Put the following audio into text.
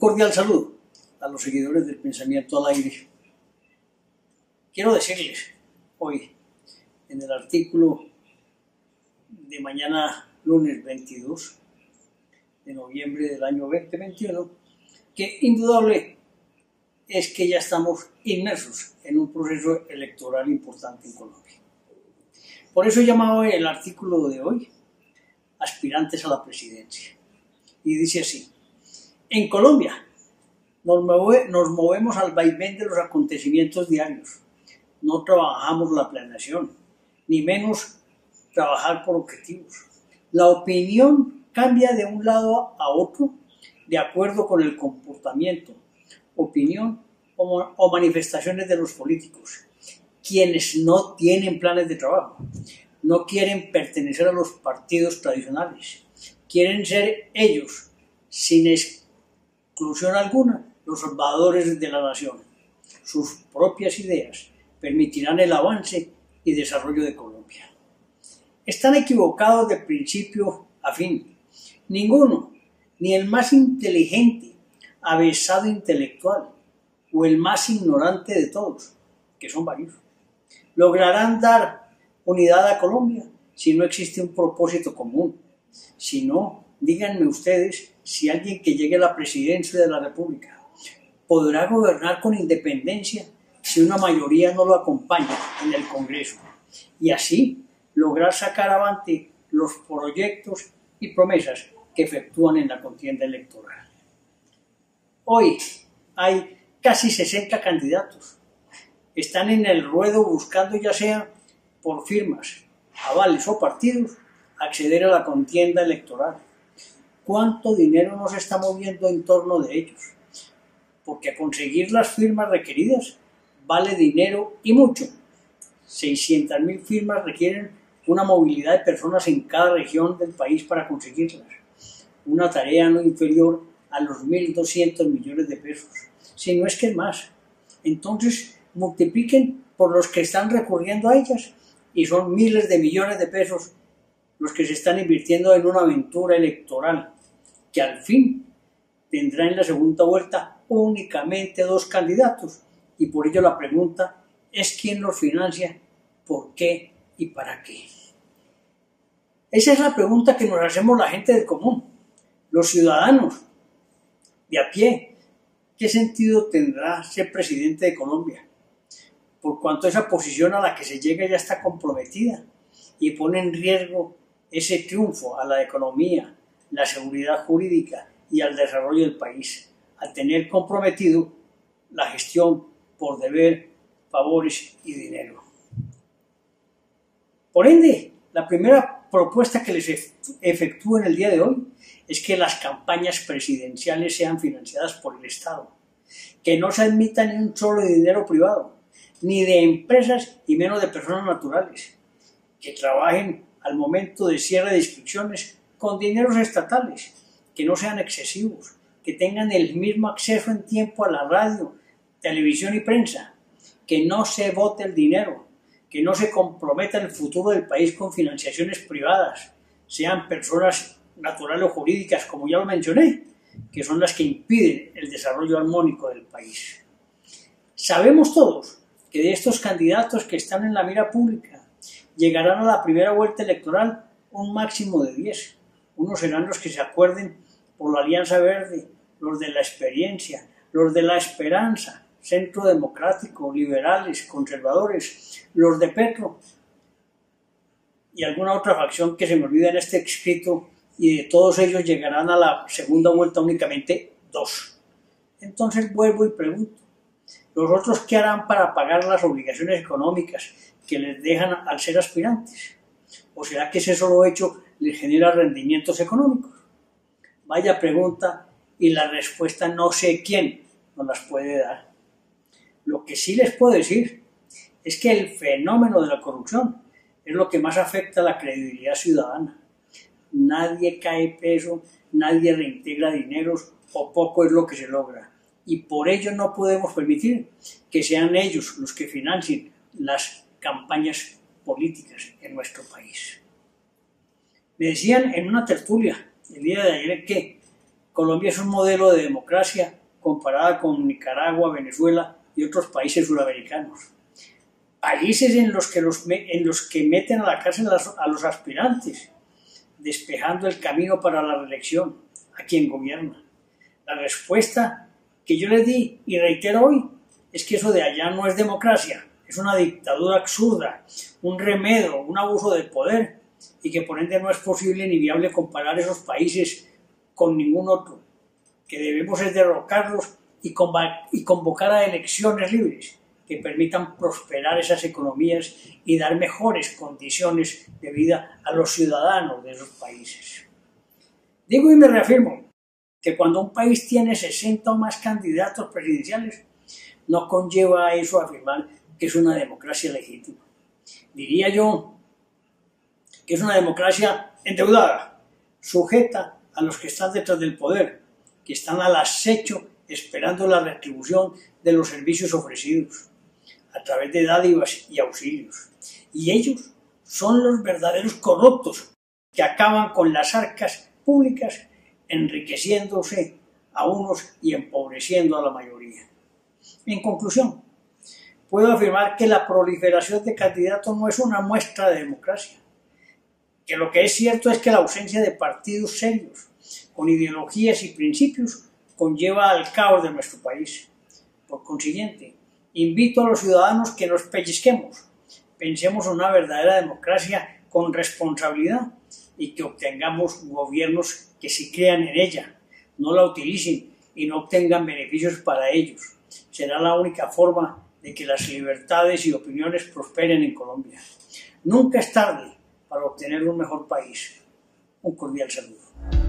cordial saludo a los seguidores del pensamiento al aire. Quiero decirles hoy, en el artículo de mañana lunes 22 de noviembre del año 2021, que indudable es que ya estamos inmersos en un proceso electoral importante en Colombia. Por eso he llamado el artículo de hoy aspirantes a la presidencia. Y dice así, en Colombia nos, movemos al vaivén de los acontecimientos diarios. No trabajamos la planeación, ni menos trabajar por objetivos. La opinión cambia de un lado a otro de acuerdo con el comportamiento, opinión o, o manifestaciones de los políticos, quienes no tienen planes de trabajo, no quieren pertenecer a los partidos tradicionales, quieren ser ellos, sin exclusión alguna, los salvadores de la nación. Sus propias ideas permitirán el avance y desarrollo de Colombia. Están equivocados de principio a fin. Ninguno, ni el más inteligente, avesado intelectual, o el más ignorante de todos, que son varios, lograrán dar unidad a Colombia si no existe un propósito común. Si no, díganme ustedes si alguien que llegue a la presidencia de la República podrá gobernar con independencia si una mayoría no lo acompaña en el Congreso y así lograr sacar adelante los proyectos y promesas que efectúan en la contienda electoral. Hoy hay casi 60 candidatos. Están en el ruedo buscando ya sea por firmas, avales o partidos acceder a la contienda electoral. ¿Cuánto dinero nos está moviendo en torno de ellos? Porque conseguir las firmas requeridas vale dinero y mucho. 600.000 firmas requieren una movilidad de personas en cada región del país para conseguirlas. Una tarea no inferior a los 1.200 millones de pesos, si no es que más. Entonces, multipliquen por los que están recurriendo a ellas y son miles de millones de pesos los que se están invirtiendo en una aventura electoral que al fin tendrá en la segunda vuelta únicamente dos candidatos y por ello la pregunta es quién los financia, por qué y para qué. Esa es la pregunta que nos hacemos la gente del común, los ciudadanos de a pie. ¿Qué sentido tendrá ser presidente de Colombia? por cuanto esa posición a la que se llega ya está comprometida y pone en riesgo ese triunfo a la economía, la seguridad jurídica y al desarrollo del país, al tener comprometido la gestión por deber, favores y dinero. Por ende, la primera propuesta que les efectúo en el día de hoy es que las campañas presidenciales sean financiadas por el Estado, que no se admita ni un solo dinero privado, ni de empresas y menos de personas naturales, que trabajen al momento de cierre de inscripciones con dineros estatales, que no sean excesivos, que tengan el mismo acceso en tiempo a la radio, televisión y prensa, que no se vote el dinero, que no se comprometa el futuro del país con financiaciones privadas, sean personas naturales o jurídicas, como ya lo mencioné, que son las que impiden el desarrollo armónico del país. Sabemos todos que de estos candidatos que están en la mira pública llegarán a la primera vuelta electoral un máximo de 10. Unos serán los que se acuerden por la Alianza Verde, los de la experiencia, los de la esperanza, Centro Democrático, liberales, conservadores, los de Petro y alguna otra facción que se me olvida en este escrito y de todos ellos llegarán a la segunda vuelta únicamente dos. Entonces vuelvo y pregunto, ¿Los otros qué harán para pagar las obligaciones económicas que les dejan al ser aspirantes? ¿O será que ese solo hecho les genera rendimientos económicos? Vaya pregunta y la respuesta no sé quién nos las puede dar. Lo que sí les puedo decir es que el fenómeno de la corrupción es lo que más afecta a la credibilidad ciudadana. Nadie cae preso, nadie reintegra dineros o poco es lo que se logra y por ello no podemos permitir que sean ellos los que financien las campañas políticas en nuestro país. Me decían en una tertulia el día de ayer que Colombia es un modelo de democracia comparada con Nicaragua, Venezuela y otros países sudamericanos. Países en los que, los, en los que meten a la cárcel a los aspirantes, despejando el camino para la reelección a quien gobierna. La respuesta que yo le di y reitero hoy es que eso de allá no es democracia, es una dictadura absurda, un remedio, un abuso de poder y que por ende no es posible ni viable comparar esos países con ningún otro, que debemos es derrocarlos y convocar a elecciones libres que permitan prosperar esas economías y dar mejores condiciones de vida a los ciudadanos de esos países. Digo y me reafirmo que cuando un país tiene 60 o más candidatos presidenciales, no conlleva eso afirmar que es una democracia legítima. Diría yo es una democracia endeudada, sujeta a los que están detrás del poder, que están al acecho esperando la retribución de los servicios ofrecidos a través de dádivas y auxilios. Y ellos son los verdaderos corruptos que acaban con las arcas públicas enriqueciéndose a unos y empobreciendo a la mayoría. En conclusión, puedo afirmar que la proliferación de candidatos no es una muestra de democracia, que lo que es cierto es que la ausencia de partidos serios, con ideologías y principios, conlleva al caos de nuestro país. Por consiguiente, invito a los ciudadanos que nos pellizquemos, pensemos en una verdadera democracia con responsabilidad y que obtengamos gobiernos que se crean en ella, no la utilicen y no obtengan beneficios para ellos. Será la única forma de que las libertades y opiniones prosperen en Colombia. Nunca es tarde para obtener un mejor país. Un cordial saludo.